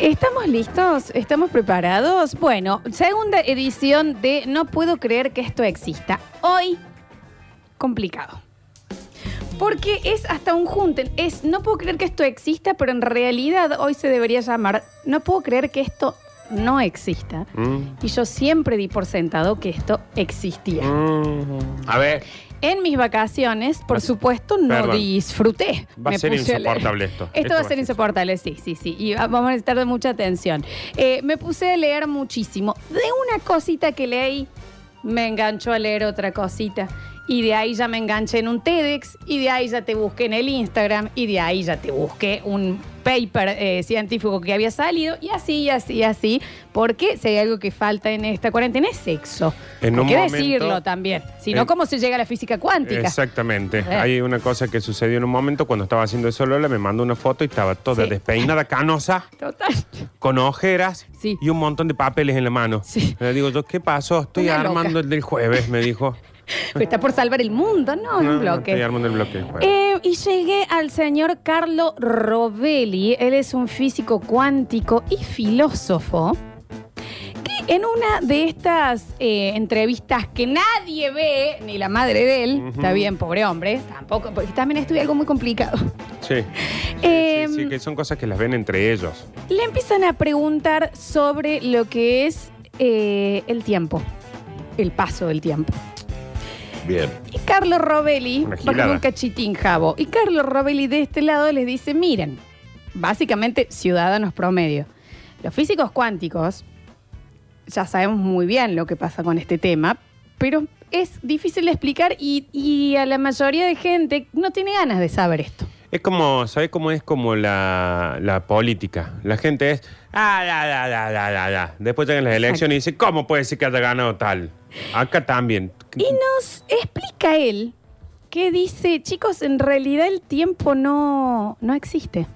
¿Estamos listos? ¿Estamos preparados? Bueno, segunda edición de No puedo creer que esto exista. Hoy, complicado. Porque es hasta un junten. Es, no puedo creer que esto exista, pero en realidad hoy se debería llamar, no puedo creer que esto no exista. Mm. Y yo siempre di por sentado que esto existía. Mm. A ver, En mis vacaciones, por Va- supuesto, no Perdón. disfruté. va a ser puse insoportable esto. Esto va a ser insoportable, sí, sí, sí. Y va- vamos a necesitar de mucha atención. Eh, me puse a leer muchísimo. De una cosita que leí, me enganchó a leer otra cosita. Y de ahí ya me enganché en un TEDx. Y de ahí ya te busqué en el Instagram. Y de ahí ya te busqué un paper eh, científico que había salido. Y así, y así, y así. Porque si hay algo que falta en esta cuarentena es sexo. En Hay un que momento- decirlo también. Si no, en- ¿cómo se llega a la física cuántica? Exactamente. Eh. Hay una cosa que sucedió en un momento cuando estaba haciendo eso Lola, me mandó una foto y estaba toda Sí. despeinada, canosa, Total. con ojeras Sí. y un montón de papeles en la mano. Sí. Le digo yo, ¿qué pasó? Estoy Una armando loca. el del jueves, me dijo. Está por salvar el mundo, ¿no? Un bloque. estoy armando el bloque. Eh, y llegué al señor Carlo Rovelli. Él es un físico cuántico y filósofo. Que en una de estas eh, entrevistas que nadie ve, ni la madre de él, Ujú. está bien, pobre hombre, tampoco, porque también estudia algo muy complicado. sí. Sí, sí, que son cosas que las ven entre ellos. Le empiezan a preguntar sobre lo que es eh, el tiempo, el paso del tiempo. Bien. Y Carlos Una gilada. un cachitín jabo. Y Carlos Rovelli de este lado les dice, miren, básicamente ciudadanos promedio. Los físicos cuánticos, ya sabemos muy bien lo que pasa con este tema, pero es difícil de explicar y, y a la mayoría de gente no tiene ganas de saber esto. Es como, ¿sabes cómo es como la, la política? La gente es, ah, da, da, da, da, da, da. Después llegan las elecciones y dice, ¿cómo puede ser que haya ganado tal? Acá también. Y nos explica él que dice, chicos, en realidad el tiempo no, no existe.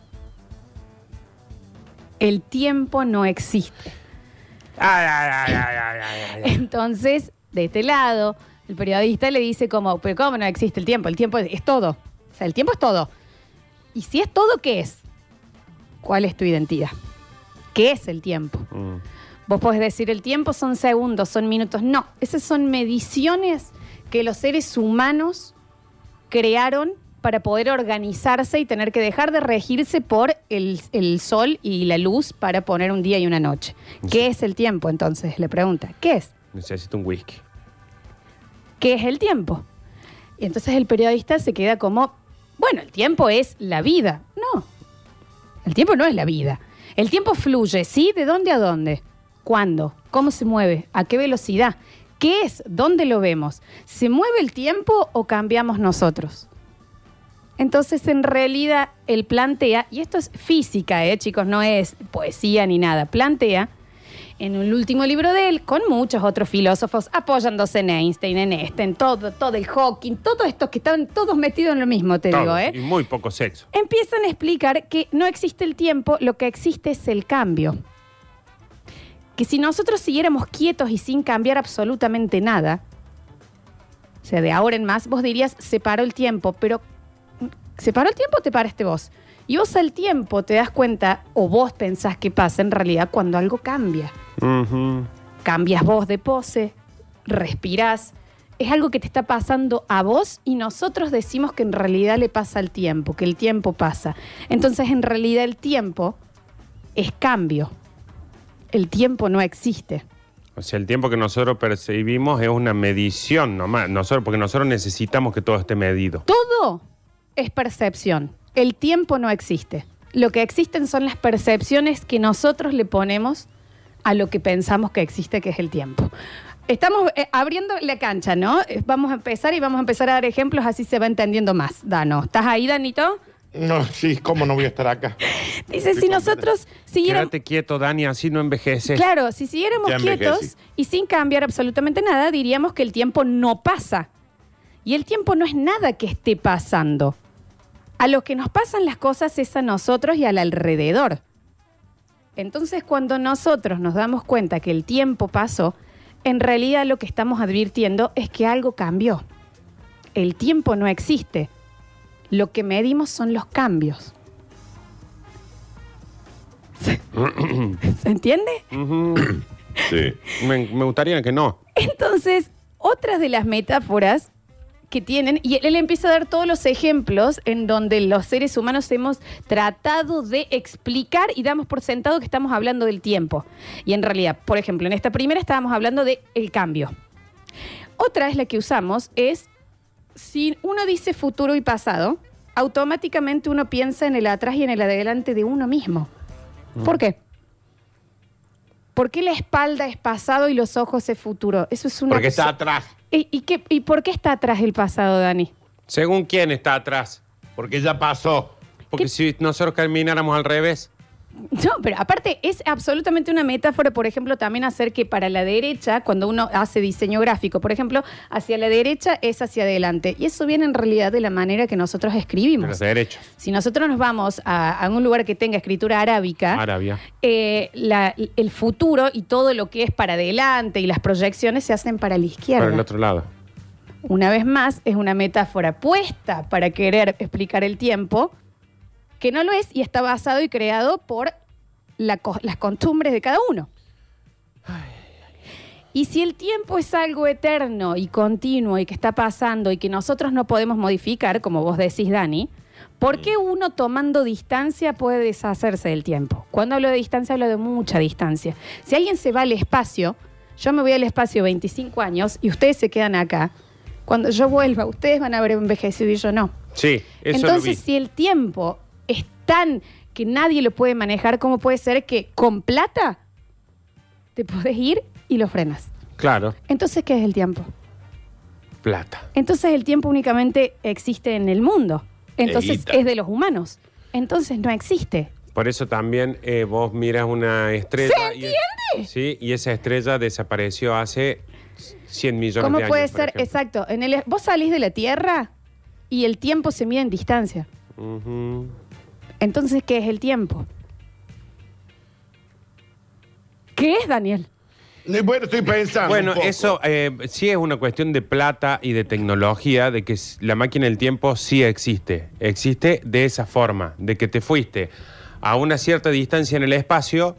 El tiempo no existe. Ah, da, da, da, da, da, da. Entonces, de este lado, el periodista le dice como, pero ¿cómo no existe el tiempo? El tiempo es, es todo. O sea, el tiempo es todo. Y si es todo, ¿qué es? ¿Cuál es tu identidad? ¿Qué es el tiempo? Mm. Vos podés decir, el tiempo son segundos, son minutos. No, esas son mediciones que los seres humanos crearon para poder organizarse y tener que dejar de regirse por el, el sol y la luz para poner un día y una noche. ¿Qué es el tiempo entonces? Le pregunta, ¿qué es? Necesito un whisky. ¿Qué es el tiempo? Y entonces el periodista se queda como, bueno, el tiempo es la vida. No, el tiempo no es la vida. El tiempo fluye, ¿sí? ¿De dónde a dónde? ¿Cuándo? ¿Cómo se mueve? ¿A qué velocidad? ¿Qué es? ¿Dónde lo vemos? ¿Se mueve el tiempo o cambiamos nosotros? Entonces, en realidad, él plantea, y esto es física, ¿eh, chicos? No es poesía ni nada, plantea en el último libro de él, con muchos otros filósofos, apoyándose en Einstein, en este, en todo, todo el Hawking, todos estos que están todos metidos en lo mismo, te digo. ¿eh? Y muy poco sexo. Empiezan a explicar que no existe el tiempo, lo que existe es el cambio. Que si nosotros siguiéramos quietos y sin cambiar absolutamente nada, o sea, de ahora en más, vos dirías, se paró el tiempo, pero ¿se paró el tiempo o te paraste vos? Y vos al tiempo te das cuenta, o vos pensás que pasa en realidad cuando algo cambia cambias vos de pose, respirás. Es algo que te está pasando a vos y nosotros decimos que en realidad le pasa al tiempo, que el tiempo pasa. Entonces en realidad el tiempo es cambio. El tiempo no existe. O sea, el tiempo que nosotros percibimos es una medición nomás. Nosotros, porque nosotros necesitamos que todo esté medido. Todo es percepción. El tiempo no existe. Lo que existen son las percepciones que nosotros le ponemos a lo que pensamos que existe, que es el tiempo. Estamos eh, abriendo la cancha, ¿no? Eh, Vamos a empezar y vamos a empezar a dar ejemplos, así se va entendiendo más. Dano, ¿estás ahí, Danito? No, sí, ¿cómo no voy a estar acá? Dice, Estoy si nosotros siguiéramos... Quédate quieto, Dani, así no envejeces. Claro, si siguiéramos Ya envejecí. quietos y sin cambiar absolutamente nada, diríamos que el tiempo no pasa. Y el tiempo no es nada que esté pasando. A lo que nos pasan las cosas es a nosotros y al alrededor. Entonces, cuando nosotros nos damos cuenta que el tiempo pasó, en realidad lo que estamos advirtiendo es que algo cambió. El tiempo no existe. Lo que medimos son los cambios. ¿Se entiende? Sí. me, me gustaría que no. Entonces, otras de las metáforas que tienen, y él empieza a dar todos los ejemplos en donde los seres humanos hemos tratado de explicar y damos por sentado que estamos hablando del tiempo. Y en realidad, por ejemplo, en esta primera estábamos hablando del el cambio. Otra es la que usamos, es si uno dice futuro y pasado, automáticamente uno piensa en el atrás y en el adelante de uno mismo. ¿Por qué? ¿Por qué la espalda es pasado y los ojos es futuro? Eso es una Porque está atrás. ¿Y, y qué- ¿Y por qué está atrás el pasado, Dani? Según quién está atrás. Porque ya pasó. Porque ¿Qué? si nosotros camináramos al revés. No, pero aparte es absolutamente una metáfora, por ejemplo, también hacer que para la derecha, cuando uno hace diseño gráfico, por ejemplo, hacia la derecha es hacia adelante. Y eso viene en realidad de la manera que nosotros escribimos. los derechos. Si nosotros nos vamos a, a un lugar que tenga escritura arábica, Arabia. eh, la- el futuro y todo lo que es para adelante y las proyecciones se hacen para la izquierda. Para el otro lado. Una vez más, es una metáfora puesta para querer explicar el tiempo, que no lo es y está basado y creado por la co- las costumbres de cada uno. Y si el tiempo es algo eterno y continuo y que está pasando y que nosotros no podemos modificar, como vos decís, Dani, ¿por qué uno tomando distancia puede deshacerse del tiempo? Cuando hablo de distancia, hablo de mucha distancia. Si alguien se va al espacio, yo me voy al espacio 25 años y ustedes se quedan acá. Cuando yo vuelva, ustedes van a haber envejecido y yo no. Sí, eso Entonces, lo vi. si el tiempo tan que nadie lo puede manejar, ¿cómo puede ser que con plata te podés ir y lo frenas? Claro, Entonces, ¿qué es el tiempo? plata. Entonces, el tiempo únicamente existe en el mundo. Entonces, Evita. es de los humanos. Entonces, no existe. Por eso también eh, vos miras una estrella. ¿Se y- sí, y esa estrella desapareció hace 100 millones ¿Cómo de años. puede por ser? ejemplo. Exacto. En el, vos salís de la Tierra y el tiempo se mide en distancia. Ujú. Entonces, ¿qué es el tiempo? ¿Qué es, Daniel? Bueno, estoy pensando. Bueno, un poco. eso eh, sí es una cuestión de plata y de tecnología, de que la máquina del tiempo sí existe. Existe de esa forma, de que te fuiste a una cierta distancia en el espacio,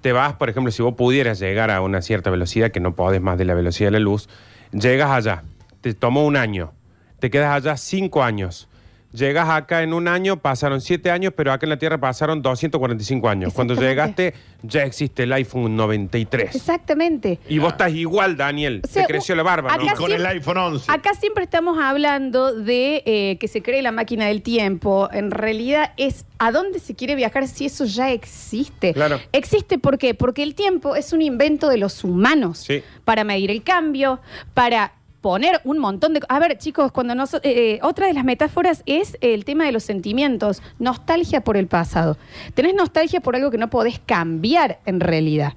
te vas, por ejemplo, si vos pudieras llegar a una cierta velocidad, que no podés más de la velocidad de la luz, llegas allá, te tomó un año, te quedas allá cinco años. Llegas acá en un año, pasaron siete años, pero acá en la Tierra pasaron 245 años. Cuando llegaste, ya existe el iPhone 93. Exactamente. Y vos estás igual, Daniel. O sea, Te creció la barba, acá ¿no? Y con siempre- el iPhone 11. Acá siempre estamos hablando de eh, que se cree la máquina del tiempo. En realidad es a dónde se quiere viajar si eso ya existe. Claro. Existe ¿por qué? Porque el tiempo es un invento de los humanos Sí. para medir el cambio, para poner un montón de... A ver, chicos, cuando nos... eh, otra de las metáforas es el tema de los sentimientos. Nostalgia por el pasado. Tenés nostalgia por algo que no podés cambiar en realidad.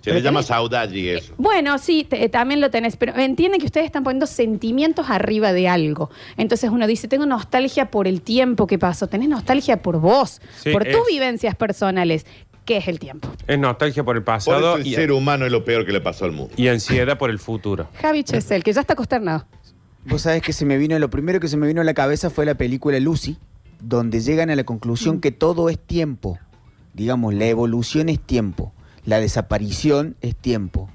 Se Pero le llama tenés- saudade eso. bueno, sí, te- eh, también lo tenés, pero entienden que ustedes están poniendo sentimientos arriba de algo. Entonces uno dice, tengo nostalgia por el tiempo que pasó, tenés nostalgia por vos, Sí, por tus es- vivencias personales. ¿Qué es el tiempo? Es nostalgia por el Por pasado eso el y, ser humano es lo peor que le pasó al mundo. y ansiedad por el futuro. Javi Chesel, que ya está consternado. Vos sabés que se me vino, lo primero que se me vino a la cabeza fue la película Lucy, donde llegan a la conclusión Mm. que todo es tiempo. Digamos, la evolución es tiempo, la desaparición es tiempo,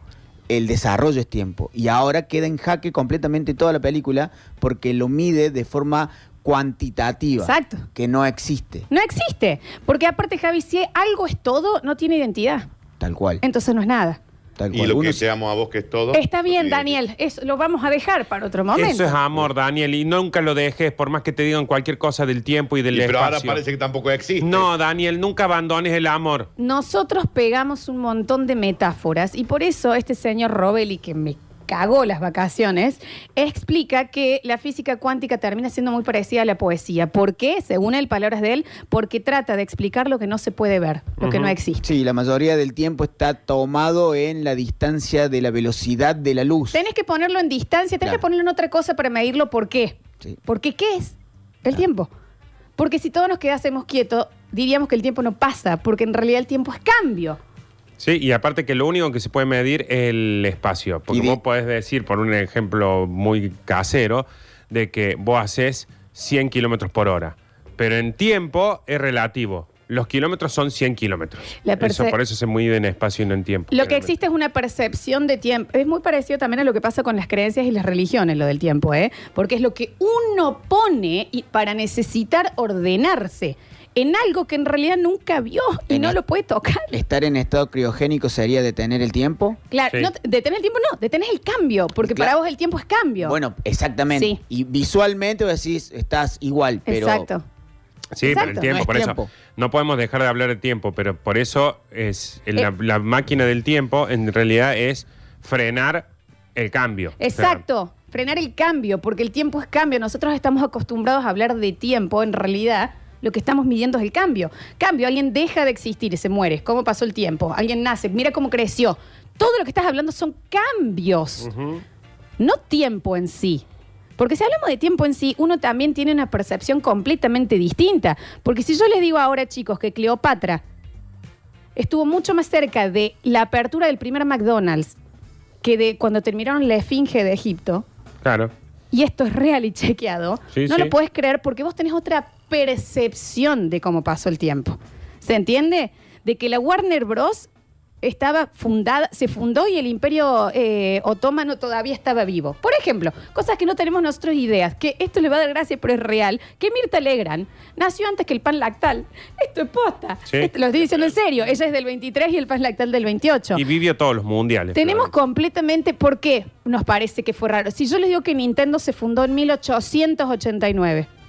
el desarrollo es tiempo. Y ahora queda en jaque completamente toda la película porque lo mide de forma cuantitativa. Exacto. Que no existe, No existe, porque aparte Javi, si algo es todo, no tiene identidad. tal cual. Entonces no es nada. Tal Y cual. lo Uno que se- seamos a vos que es todo. Está bien. Daniel, eso lo vamos a dejar para otro momento. Eso es amor, Daniel, y nunca lo dejes, por más que te digan cualquier cosa del tiempo y del Y pero ahora espacio. parece que tampoco existe. No, Daniel, nunca abandones el amor. Nosotros pegamos un montón de metáforas y por eso este señor Robelli, que me cagó las vacaciones, explica que la física cuántica termina siendo muy parecida a la poesía. ¿Por qué? Según él, palabras de él, porque trata de explicar lo que no se puede ver, lo que no existe. Sí, la mayoría del tiempo está tomado en la distancia de la velocidad de la luz. Tenés que ponerlo en distancia, tenés Claro. que ponerlo en otra cosa para medirlo. ¿Por qué? Sí. Porque ¿qué es? El tiempo. Porque si todos nos quedásemos quietos, diríamos que el tiempo no pasa, porque en realidad el tiempo es cambio. Sí, y aparte que lo único que se puede medir es el espacio. Porque vos podés decir, por un ejemplo muy casero, de que vos haces 100 kilómetros por hora. Pero en tiempo es relativo. los kilómetros son 100 kilómetros. La Eso, por eso se mide en espacio y no en tiempo. Lo que existe es una percepción de tiempo. Es muy parecido también a lo que pasa con las creencias y las religiones, lo del tiempo, ¿eh? Porque es lo que uno pone y- para necesitar ordenarse en algo que en realidad nunca vio y En no lo puede tocar. Estar en estado criogénico sería detener el tiempo. Claro, Sí. no, detener el tiempo no, detener el cambio, porque Claro. para vos el tiempo es cambio. Bueno, exactamente. Sí. Y visualmente vos decís, estás igual, pero Exacto. Sí, pero Exacto. el tiempo, No es por tiempo. eso. No podemos dejar de hablar de tiempo, pero por eso es la, Eh. la máquina del tiempo en realidad es frenar el cambio. O sea, Exacto, frenar el cambio, porque el tiempo es cambio. Nosotros estamos acostumbrados a hablar de tiempo, en realidad lo que estamos midiendo es el cambio. Cambio, alguien deja de existir y se muere. ¿Cómo pasó el tiempo? Alguien nace, mira cómo creció. Todo lo que estás hablando son cambios, ujú. no tiempo en sí. Porque si hablamos de tiempo en sí, uno también tiene una percepción completamente distinta. Porque si yo les digo ahora, chicos, que Cleopatra estuvo mucho más cerca de la apertura del primer McDonald's que de cuando terminaron la Esfinge de Egipto, Claro. y esto es real y chequeado, Sí, no sí. lo puedes creer porque vos tenés otra percepción de cómo pasó el tiempo. ¿Se entiende? De que la Warner Bros. estaba fundada, se fundó y el imperio eh, otomano todavía estaba vivo. Por ejemplo, cosas que no tenemos nosotros ideas, que esto le va a dar gracia, pero es real, que Mirta Legrand nació antes que el pan lactal. Esto es posta. Sí. Esto lo estoy diciendo en serio. Ella es del 23 y el pan lactal del 28. Y vivió todos los mundiales. Tenemos completamente, ¿por qué nos parece que fue raro? Si yo les digo que Nintendo se fundó en 1889, Ujú.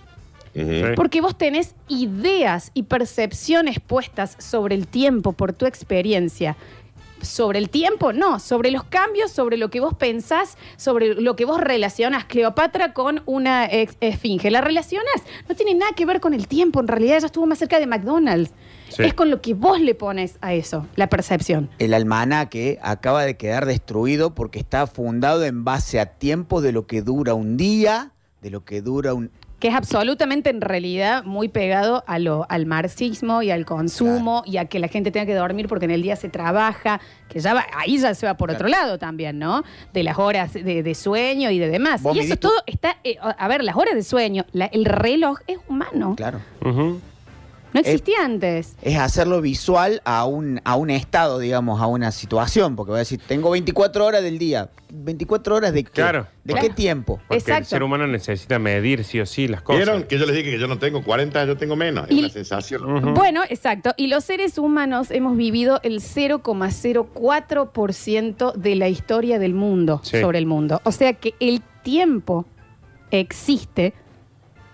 Sí. porque vos tenés ideas y percepciones puestas sobre el tiempo por tu experiencia. Sobre el tiempo, no, sobre los cambios, sobre lo que vos pensás, sobre lo que vos relacionas Cleopatra con una ex- esfinge. ¿La relacionas? No tiene nada que ver con el tiempo, en realidad ella estuvo más cerca de McDonald's. Sí. Es con lo que vos le pones a eso, la percepción. el almanaque acaba de quedar destruido porque está fundado en base a tiempo de lo que dura un día, de lo que dura un... que es absolutamente en realidad muy pegado a lo, al marxismo y al consumo y a que la gente tenga que dormir porque en el día se trabaja, que ya va, ahí ya se va por otro lado también, ¿no? De las horas de, de sueño y de demás. Y eso todo está, eh, a ver, las horas de sueño, la- el reloj es humano, Claro. Ujú. No existía antes. Es hacerlo visual a un, a un estado, digamos, a una situación. Porque voy a decir, tengo 24 horas del día. ¿24 horas de qué? Claro. ¿De Claro. qué tiempo? Porque el ser humano necesita medir sí o sí las cosas. ¿Vieron que yo les dije que yo no tengo 40, yo tengo menos? Es una sensación. Bueno, exacto. Y los seres humanos hemos vivido el 0,04% de la historia del mundo Sí. sobre el mundo. O sea que el tiempo existe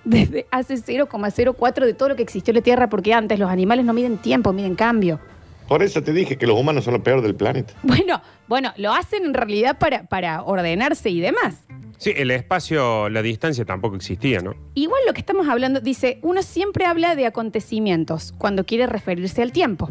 desde hace 0,04 de todo lo que existió en la Tierra, porque antes los animales no miden tiempo, miden cambio. Por eso te dije que los humanos son lo peor del planeta. Bueno, bueno, lo hacen en realidad para, para ordenarse y demás. Sí, el espacio, la distancia tampoco existía, ¿no? Igual lo que estamos hablando, dice, uno siempre habla de acontecimientos cuando quiere referirse al tiempo.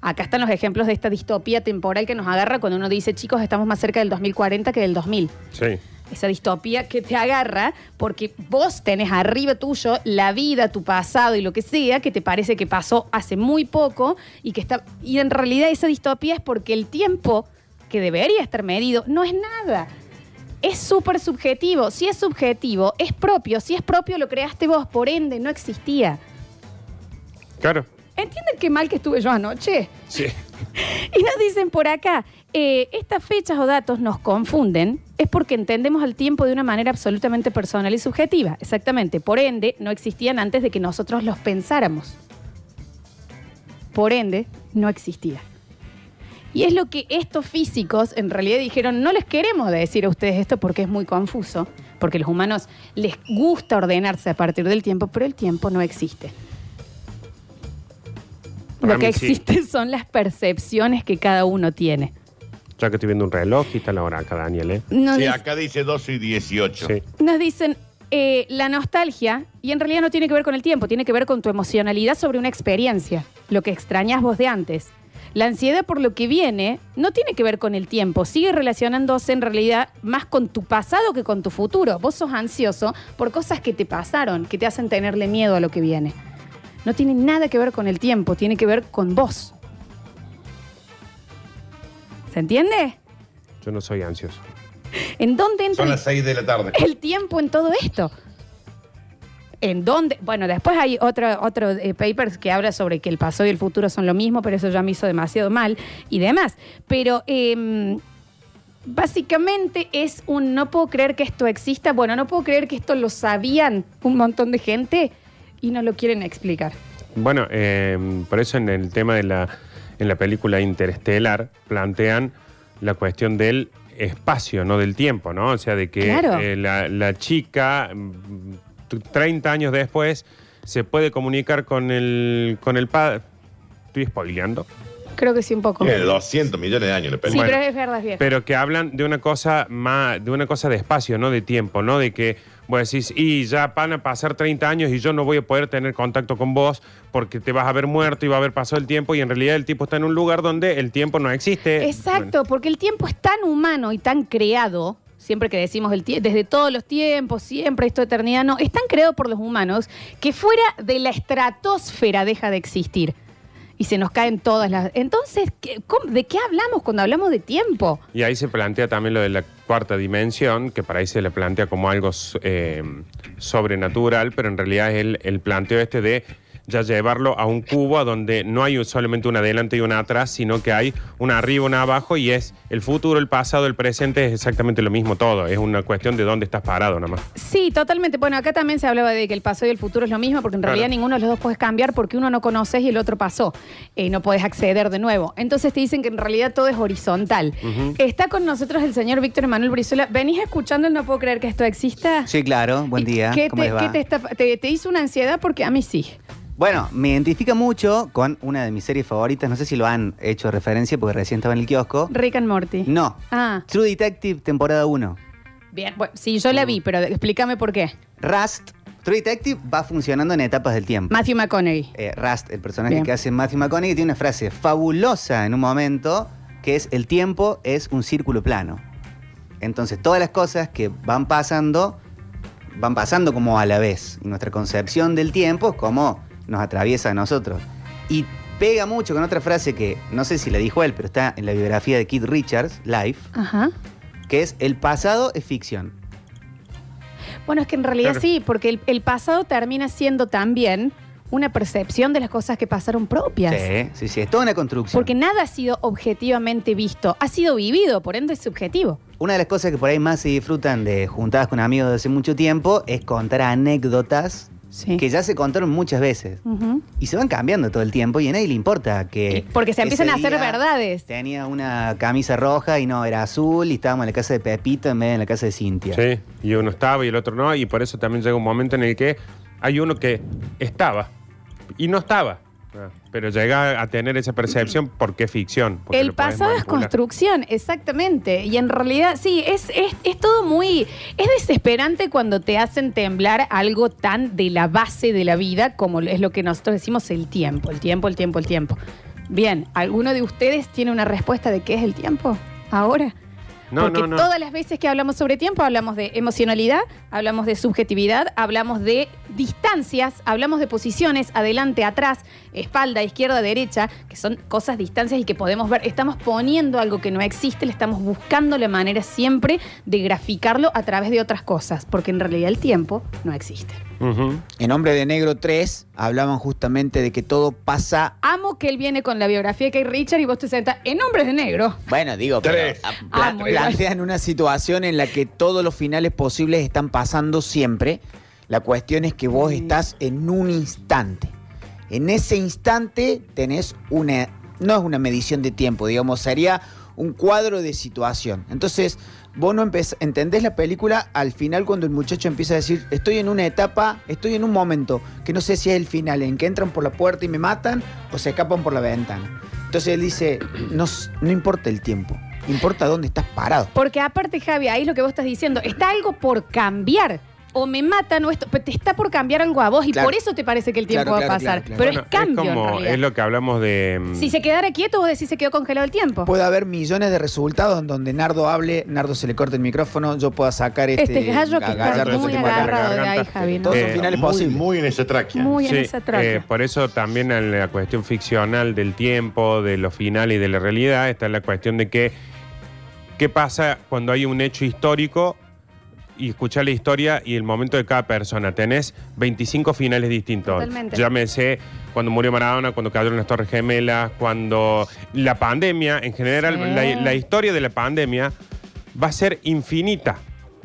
Acá están los ejemplos de esta distopía temporal que nos agarra cuando uno dice, chicos, estamos más cerca del 2040 que del 2000. Sí. Esa distopía que te agarra porque vos tenés arriba tuyo la vida, tu pasado y lo que sea que te parece que pasó hace muy poco y que está y en realidad esa distopía es porque el tiempo que debería estar medido no es nada. Es súper subjetivo. Si es subjetivo, es propio. Si es propio, lo creaste vos. Por ende, no existía. Claro. ¿Entienden qué mal que estuve yo anoche? Sí. Y nos dicen por acá, eh, estas fechas o datos nos confunden, es porque entendemos el tiempo de una manera absolutamente personal y subjetiva. Exactamente. Por ende, no existían antes de que nosotros los pensáramos. Por ende, no existía. Y es lo que estos físicos en realidad dijeron, no les queremos decir a ustedes esto porque es muy confuso, porque a los humanos les gusta ordenarse a partir del tiempo, pero el tiempo no existe. Para Lo que sí. existe son las percepciones que cada uno tiene. Ya que estoy viendo un reloj y está la hora acá, Daniel, ¿eh? Nos, Sí, dic- acá dice 12 y 18. Sí. nos dicen eh, la nostalgia, y en realidad no tiene que ver con el tiempo, tiene que ver con tu emocionalidad sobre una experiencia, lo que extrañas vos de antes. La ansiedad por lo que viene no tiene que ver con el tiempo, sigue relacionándose en realidad más con tu pasado que con tu futuro. Vos sos ansioso por cosas que te pasaron, que te hacen tenerle miedo a lo que viene. No tiene nada que ver con el tiempo, tiene que ver con vos. ¿Se entiende? Yo no soy ansioso. ¿En dónde entra Son el las 6 de la tarde. el tiempo en todo esto. en dónde. Bueno, después hay otro, otro eh, papers que habla sobre que el pasado y el futuro son lo mismo, pero eso ya me hizo demasiado mal y demás. Pero em, básicamente es un no puedo creer que esto exista. Bueno, no puedo creer que esto lo sabían un montón de gente y no lo quieren explicar. Bueno, eh, por eso en el tema de la, en la película Interestelar plantean la cuestión del espacio, no del tiempo, ¿no? O sea, de que Claro. eh, la, la chica, mm, t- 30 años después, se puede comunicar con el, con el padre. Estoy spoileando. Creo que sí, un poco. Tiene 200 millones de años la Sí, pero es verdad, es viejo. Pero que hablan de una cosa más, de una cosa de espacio, no de tiempo, ¿no? De que vos decís, y ya van a pasar 30 años y yo no voy a poder tener contacto con vos porque te vas a haber muerto y va a haber pasado el tiempo y en realidad el tipo está en un lugar donde el tiempo no existe. Exacto, porque el tiempo es tan humano y tan creado, siempre que decimos el tie- desde todos los tiempos, siempre esto eternidad, no, es tan creado por los humanos que fuera de la estratosfera deja de existir. Y se nos caen todas las... Entonces, ¿qué- cómo- ¿de qué hablamos cuando hablamos de tiempo? Y ahí se plantea también lo de la cuarta dimensión, que para ahí se le plantea como algo eh, sobrenatural, pero en realidad es el, el planteo este de ya llevarlo a un cubo a donde no hay solamente una adelante y una atrás, sino que hay una arriba, una abajo y es el futuro, el pasado, el presente, es exactamente lo mismo todo. Es una cuestión de dónde estás parado nada más. Sí, totalmente. Bueno, acá también se hablaba de que el pasado y el futuro es lo mismo, porque en Claro. realidad ninguno de los dos puedes cambiar porque uno no conoces y el otro pasó. Y no puedes acceder de nuevo. Entonces te dicen que en realidad todo es horizontal. Está con nosotros el señor Víctor Emanuel Brizuela. ¿Venís escuchando el No Puedo Creer que esto exista? Sí, claro, buen día. ¿Qué, ¿Cómo te, les va? qué te está- te- te hizo una ansiedad? Porque a mí sí. Bueno, me identifica mucho con una de mis series favoritas. No sé si lo han hecho referencia porque recién estaba en el kiosco. Rick and Morty. No. Ah, True Detective, temporada 1. bien. Bueno, sí, yo la vi, pero explícame por qué. Rust. True Detective va funcionando en etapas del tiempo. Matthew McConaughey. Eh, Rust, el personaje Bien. que hace Matthew McConaughey, tiene una frase fabulosa en un momento que es el tiempo es un círculo plano. Entonces todas las cosas que van pasando van pasando como a la vez. Y nuestra concepción del tiempo es como nos atraviesa a nosotros. Y pega mucho con otra frase que no sé si la dijo él, pero está en la biografía de Keith Richards, Life, Ajá. que es el pasado es ficción. Bueno, es que en realidad Claro. sí, porque el, el pasado termina siendo también una percepción de las cosas que pasaron propias. Sí, sí, sí, es toda una construcción. Porque nada ha sido objetivamente visto, ha sido vivido, por ende es subjetivo. Una de las cosas que por ahí más se disfrutan de juntadas con amigos de hace mucho tiempo es contar anécdotas Sí. que ya se contaron muchas veces. Y se van cambiando todo el tiempo y a nadie le importa que... Porque se empiezan a hacer verdades. Tenía una camisa roja y no, era azul y estábamos en la casa de Pepito en vez de en la casa de Cintia. Sí, y uno estaba y el otro no, y por eso también llega un momento en el que hay uno que estaba y no estaba. Ah, Pero llega a tener esa percepción porque es ficción. porque El lo podés pasado es manipular. construcción, exactamente. Y en realidad, sí, es, es, es todo muy. Es desesperante cuando te hacen temblar algo tan de la base de la vida como es lo que nosotros decimos el tiempo, el tiempo, el tiempo, el tiempo. Bien, ¿alguno de ustedes tiene una respuesta de qué es el tiempo ahora? No, Porque no, no. todas las veces que hablamos sobre tiempo hablamos de emocionalidad, hablamos de subjetividad, hablamos de distancias, hablamos de posiciones, adelante, atrás, espalda, izquierda, derecha, que son cosas, distancias y que podemos ver. Estamos poniendo algo que no existe, le estamos buscando la manera siempre de graficarlo a través de otras cosas, porque en realidad el tiempo no existe. En Hombre de Negro 3 hablaban justamente de que todo pasa. Amo que él viene con la biografía que hay Richard y vos te sentas en hombres de negro. Bueno, digo, pero Tres. Plantean una situación en la que todos los finales posibles están pasando siempre. La cuestión es que vos estás en un instante. En ese instante tenés una. No es una medición de tiempo, digamos, sería un cuadro de situación. Entonces, vos no entendés la película al final cuando el muchacho empieza a decir, estoy en una etapa, estoy en un momento, que no sé si es el final, en que entran por la puerta y me matan o se escapan por la ventana. Entonces él dice, no, no importa el tiempo, importa dónde estás parado. Porque aparte, Javi, ahí lo que vos estás diciendo, está algo por cambiar. O me matan o esto, pero te está por cambiar algo a vos y Claro. por eso te parece que el tiempo Claro, va a pasar. claro, claro. Pero Bueno, es cambio en como, realidad. es lo que hablamos de... mm, Si se quedara quieto, vos decís se quedó congelado el tiempo. Puede haber millones de resultados en donde Nardo hable, Nardo se le corte el micrófono, yo pueda sacar este, Este gallo que está gallardo muy agarrado de ahí, garganta. Javi. ¿no? Todos son Eh, finales muy, posibles. muy en esa tráquea. Muy en Sí, esa eh, por eso también en la cuestión ficcional del tiempo, de lo final y de la realidad, está la cuestión de que qué pasa cuando hay un hecho histórico y escuchar la historia y el momento de cada persona. Tenés 25 finales distintos. Totalmente. Llámese cuando murió Maradona, cuando cayeron las Torres Gemelas, cuando la pandemia, en general, Sí. la, la historia de la pandemia va a ser infinita.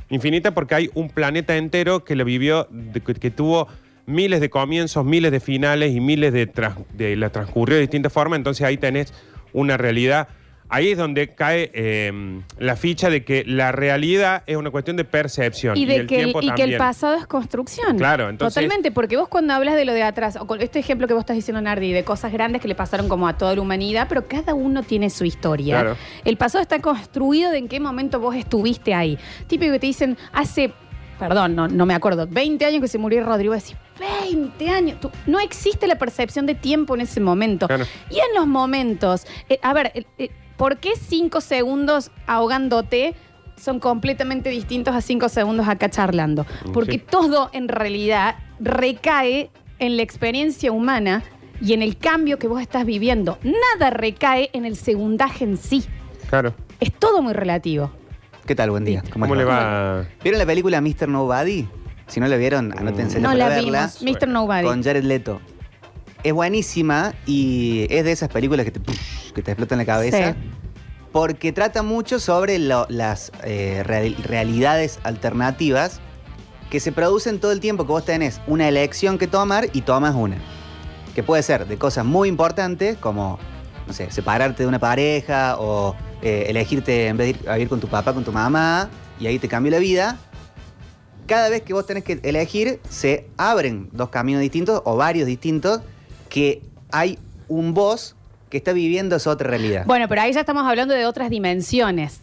Infinita porque hay un planeta entero que lo vivió, que, que tuvo miles de comienzos, miles de finales y miles de, de la transcurrió de distintas formas. Entonces ahí tenés una realidad. Ahí es donde cae eh, la ficha de que la realidad es una cuestión de percepción. Y, de el que, el, y que el pasado es construcción. Claro, entonces- Totalmente, porque vos cuando hablas de lo de atrás, o con este ejemplo que vos estás diciendo, Nardi, de cosas grandes que le pasaron como a toda la humanidad, pero cada uno tiene su historia. Claro. El pasado está construido de en qué momento vos estuviste ahí. Típico que te dicen, hace, perdón, no, no me acuerdo, 20 años que se murió Rodrigo, decís, 20 años. Tú- no existe la percepción de tiempo en ese momento. Claro. Y en los momentos, eh, a ver, eh, eh, ¿por qué 5 segundos ahogándote son completamente distintos a 5 segundos acá charlando? Porque Sí. todo en realidad recae en la experiencia humana y en el cambio que vos estás viviendo. Nada recae en el segundaje en sí. Claro. Es todo muy relativo. ¿Qué tal? Buen día. ¿Cómo, le va? ¿Vieron la película Mr. Nobody? Si no la vieron, anótense No para la verla. vimos. Mr. Nobody. Con Jared Leto. Es buenísima y es de esas películas que te, que te explotan la cabeza. Sí. Porque trata mucho sobre lo- las eh, real- realidades alternativas que se producen todo el tiempo que vos tenés una elección que tomar y tomas una. Que puede ser de cosas muy importantes como, no sé, separarte de una pareja o eh, elegirte en vez de ir a vivir con tu papá, con tu mamá y ahí te cambió la vida. Cada vez que vos tenés que elegir, se abren dos caminos distintos o varios distintos que hay un vos que está viviendo esa otra realidad. Bueno, pero ahí ya estamos hablando de otras dimensiones.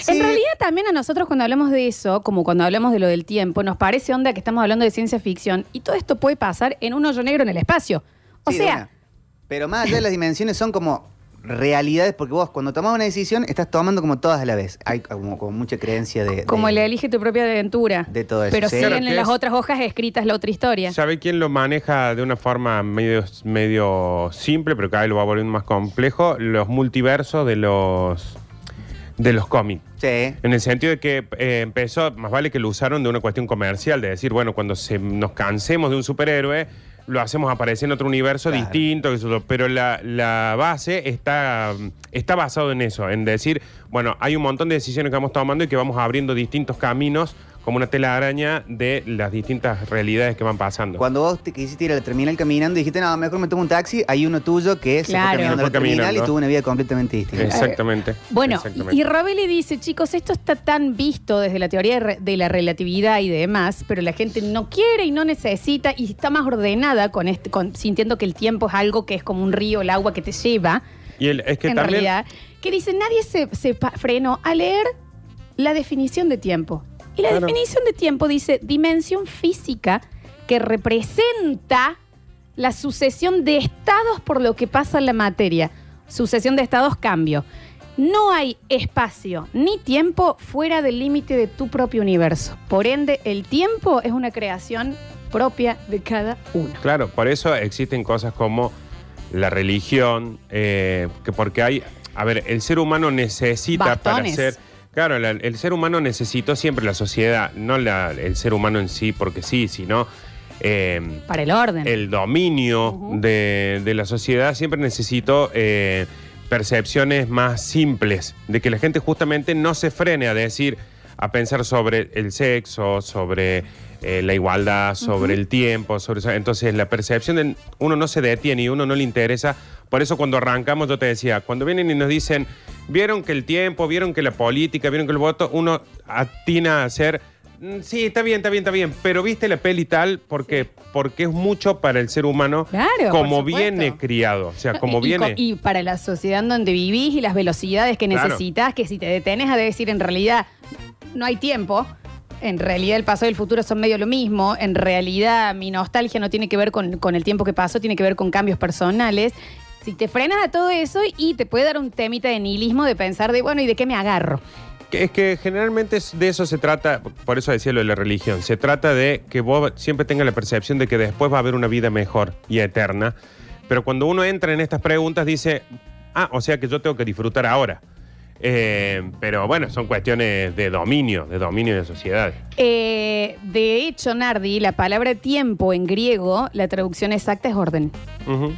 Sí. En realidad también a nosotros cuando hablamos de eso, como cuando hablamos de lo del tiempo, nos parece onda que estamos hablando de ciencia ficción y todo esto puede pasar en un hoyo negro en el espacio. O Sí, sea. Pero más allá de las dimensiones son como realidades, porque vos cuando tomás una decisión estás tomando como todas a la vez. Hay como, como mucha creencia de... como de- el elige tu propia aventura. De todo eso, Pero sí. siguen Claro que en las es- otras hojas escritas la otra historia. ¿Sabe quién lo maneja de una forma medio, medio simple, pero cada vez lo va volviendo más complejo? Los multiversos de los, de los cómics. Sí. En el sentido de que eh, empezó, más vale que lo usaron de una cuestión comercial, de decir, bueno, cuando se, nos cansemos de un superhéroe, lo hacemos aparecer en otro universo Claro. distinto, pero la, la base está, está basado en eso, en decir, bueno, hay un montón de decisiones que vamos tomando y que vamos abriendo distintos caminos como una tela araña de las distintas realidades que van pasando. Cuando vos te quisiste ir a la terminal caminando y dijiste, no, mejor me tomo un taxi, hay uno tuyo que se Claro. fue caminando a la Fue terminal caminando. y tuvo una vida completamente distinta. Exactamente. Bueno, exactamente. y Robelli dice, chicos, esto está tan visto desde la teoría de, re- de la relatividad y demás, pero la gente no quiere y no necesita y está más ordenada con este, con, sintiendo que el tiempo es algo que es como un río, el agua que te lleva, Y el- es que en también... realidad, que dice, nadie se, se pa- frenó a leer la definición de tiempo. Y la Claro. definición de tiempo dice dimensión física que representa la sucesión de estados por lo que pasa en la materia. Sucesión de estados, cambio. No hay espacio ni tiempo fuera del límite de tu propio universo. Por ende, el tiempo es una creación propia de cada uno. Claro, por eso existen cosas como la religión, eh, que porque hay, a ver, el ser humano necesita Bastones. para ser, claro, la- el ser humano necesitó siempre la sociedad, no la- el ser humano en sí porque sí, sino eh, Para el orden. el dominio Ujú. de, de la sociedad siempre necesitó eh, percepciones más simples, de que la gente justamente no se frene a decir, a pensar sobre el sexo, sobre eh, la igualdad, sobre el tiempo, sobre eso. Entonces la percepción de uno no se detiene y uno no le interesa. Por eso cuando arrancamos yo te decía, cuando vienen y nos dicen, vieron que el tiempo, vieron que la política, vieron que el voto, uno atina a hacer, "Mm, sí, está bien, está bien, está bien, pero viste la peli tal porque, porque es mucho para el ser humano Claro, como por supuesto. viene criado. O sea, como Y- y viene... co- Y, para la sociedad en donde vivís y las velocidades que Claro. necesitas, que si te detenes a decir en realidad no hay tiempo, en realidad el pasado y el futuro son medio lo mismo, en realidad mi nostalgia no tiene que ver con, con el tiempo que pasó, tiene que ver con cambios personales. Si te frenas a todo eso y te puede dar un temita de nihilismo de pensar de, bueno, ¿y de qué me agarro? Que- Es que generalmente es- de eso se trata, por eso decía lo de la religión, se trata de que vos siempre tengas la percepción de que después va a haber una vida mejor y eterna, pero cuando uno entra en estas preguntas dice, ah, o sea que yo tengo que disfrutar ahora. Eh, pero bueno, son cuestiones de dominio, de dominio de sociedad. Eh, de hecho, Nardi, la palabra tiempo en griego, la traducción exacta es orden. Ujú.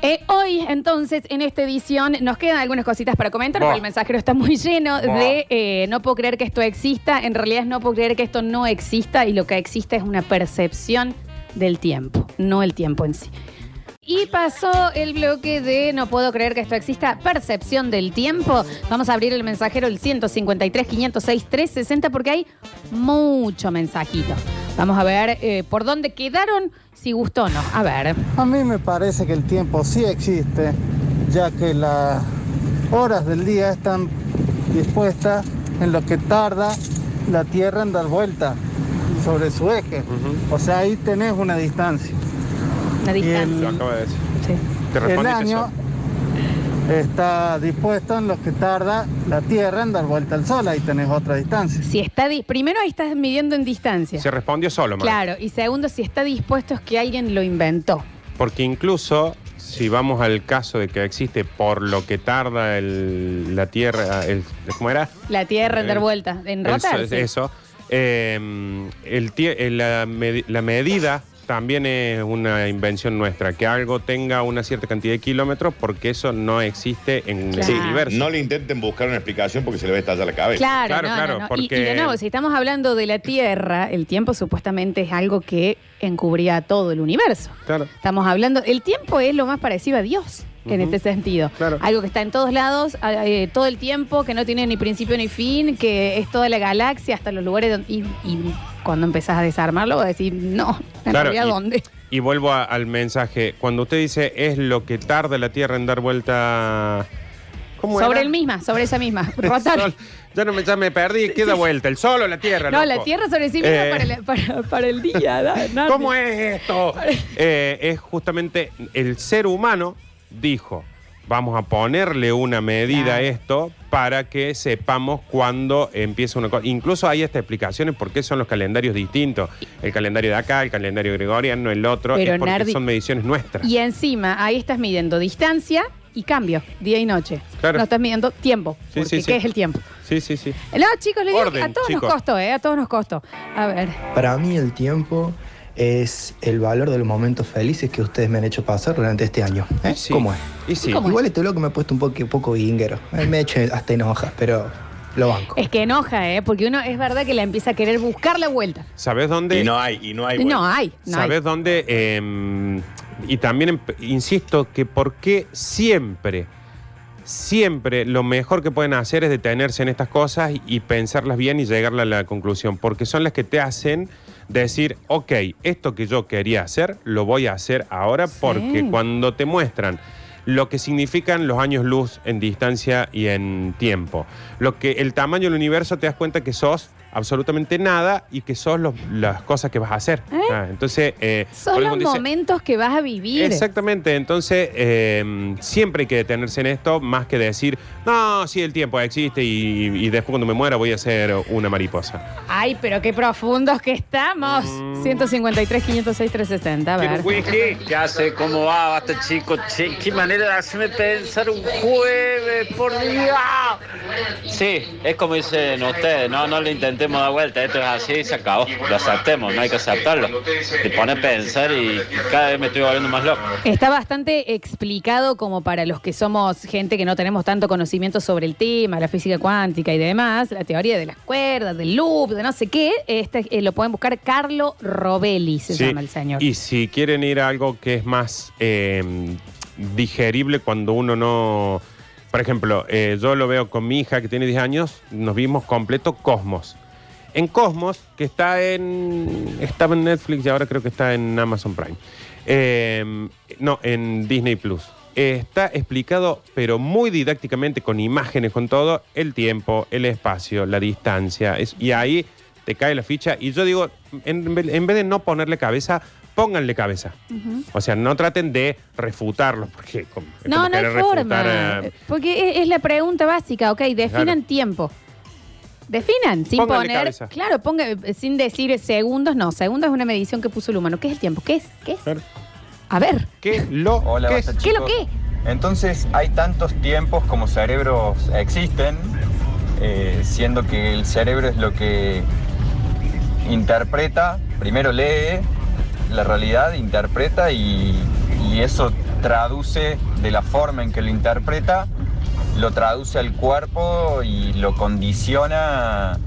Eh, hoy, entonces, en esta edición, nos quedan algunas cositas para comentar, Buah. porque el mensajero está muy lleno Buah. de eh, no puedo creer que esto exista. En realidad no puedo creer que esto no exista y lo que existe es una percepción del tiempo, no el tiempo en sí. Y pasó el bloque de no puedo creer que esto exista, percepción del tiempo. Vamos a abrir el mensajero el 153 506 360 porque hay mucho mensajito. Vamos a ver eh, por dónde quedaron, si gustó o no. A ver. A mí me parece que el tiempo sí existe, ya que las horas del día están dispuestas en lo que tarda la Tierra en dar vuelta sobre su eje. O sea, ahí tenés una distancia. Una Y el- Lo distancia. acabo de decir. Sí. Te El año. Está dispuesto en lo que tarda la Tierra en dar vuelta al Sol. Ahí tenés otra distancia. Si está di- primero ahí estás midiendo en distancia. Se respondió solo, Mar. Claro, y segundo, si está dispuesto es que alguien lo inventó. Porque incluso si vamos al caso de que existe por lo que tarda el- la Tierra, el, ¿cómo era? La Tierra en dar El- vuelta, en Eso, rotarse. eso. Eh, el tie- eh, la, medi- la medida también es una invención nuestra, que algo tenga una cierta cantidad de kilómetros, porque eso no existe en Claro. el universo. No le intenten buscar una explicación porque se le va a estallar la cabeza. Claro, Claro, no, claro, no, no. Y- porque- Y, de nuevo, si estamos hablando de la Tierra, el tiempo supuestamente es algo que encubría todo el universo. Claro. Estamos hablando, el tiempo es lo más parecido a Dios en este sentido. Claro. Algo que está en todos lados, eh, todo el tiempo, que no tiene ni principio ni fin, que es toda la galaxia, hasta los lugares donde... Y, y cuando empezás a desarmarlo, vas a decir, no, en Claro, realidad, y- ¿dónde? Y vuelvo a- al mensaje. Cuando usted dice es lo que tarda la Tierra en dar vuelta. ¿Cómo Sobre era? el misma, sobre esa misma. Rotar. Ya no me, ya me perdí. ¿Qué da vuelta? ¿El sol o la Tierra? No, loco? la Tierra sobre sí misma Eh, para, la- para- para el día. ¿Cómo es esto? Eh, es justamente el ser humano dijo, vamos a ponerle una medida Claro. a esto para que sepamos cuándo empieza una cosa. Incluso hay hasta explicaciones por qué son los calendarios distintos. El calendario de acá, el calendario gregoriano, el otro, Pero, es porque Nardi- son mediciones nuestras. Y encima, ahí estás midiendo distancia y cambio, día y noche. Claro. No estás midiendo tiempo. Sí, porque sí, sí. ¿Qué es el tiempo? Sí, sí, sí. No, chicos, les digo que a todos chicos. nos costó, ¿eh? A todos nos costó. A ver. Para mí el tiempo es el valor de los momentos felices que ustedes me han hecho pasar durante este año. ¿eh? Sí. ¿Cómo es? Y sí. ¿Cómo? Igual este bloque me ha puesto un poco, poco guinguero. Me ha hecho hasta enoja, pero lo banco. Es que enoja, ¿eh? Porque uno es verdad que la empieza a querer buscar la vuelta. ¿Sabes dónde? Y no hay, y no hay. No vuelta. hay. No ¿Sabes hay. dónde? Eh, y también emp- insisto que por qué siempre, siempre lo mejor que pueden hacer es detenerse en estas cosas y pensarlas bien y llegar a la conclusión, porque son las que te hacen decir, ok, esto que yo quería hacer, lo voy a hacer ahora, porque cuando te muestran lo que significan los años luz en distancia y en tiempo, lo que el tamaño del universo te das cuenta que sos absolutamente nada y que sos los- las cosas que vas a hacer. Ah, entonces, eh, Son eso los dice- momentos que vas a vivir. Exactamente, entonces eh, siempre hay que detenerse en esto, más que decir, no, sí, el tiempo existe y, y después cuando me muera voy a ser una mariposa. Ay, pero qué profundos que estamos. Mm. 153, 506, 360. A ver. Ya sé cómo va, basta chico. Che, qué manera de hacerme pensar un jueves, por Dios. Sí, es como dicen ustedes, no, no le intentemos dar vuelta, esto es así y se acabó. Lo aceptemos, no hay que aceptarlo. Te pone a pensar y cada vez me estoy volviendo más loco. Está bastante explicado como para los que somos gente que no tenemos tanto conocimiento sobre el tema, la física cuántica y demás, la teoría de las cuerdas, del loop, de no sé qué. Este eh, lo pueden buscar Carlo Robelli, se Sí, llama el señor. Y si quieren ir a algo que es más eh, digerible cuando uno no... Por ejemplo, eh, yo lo veo con mi hija que tiene 10 años, nos vimos completo Cosmos. En Cosmos, que está en. Estaba en Netflix y ahora creo que está en Amazon Prime. Eh, no, en Disney Plus. Está explicado, pero muy didácticamente, con imágenes, con todo, el tiempo, el espacio, la distancia. es- y ahí te cae la ficha. Y yo digo, en, en vez de no ponerle cabeza, pónganle cabeza. O sea, no traten de refutarlo, porque como, no, como no hay forma. Porque es, es la pregunta básica, ok, definan Claro. tiempo. Definan, sin Pónganle poner. cabeza. Claro, ponga, eh, sin decir segundos, no. Segundos es una medición que puso el humano. ¿Qué es el tiempo? ¿Qué es? ¿Qué es? claro. A ver, ¿Qué lo Hola, qué basta, es? ¿qué es lo chicos. que? Entonces hay tantos tiempos como cerebros existen, eh, siendo que el cerebro es lo que interpreta, primero lee la realidad, interpreta y, y eso traduce de la forma en que lo interpreta, lo traduce al cuerpo y lo condiciona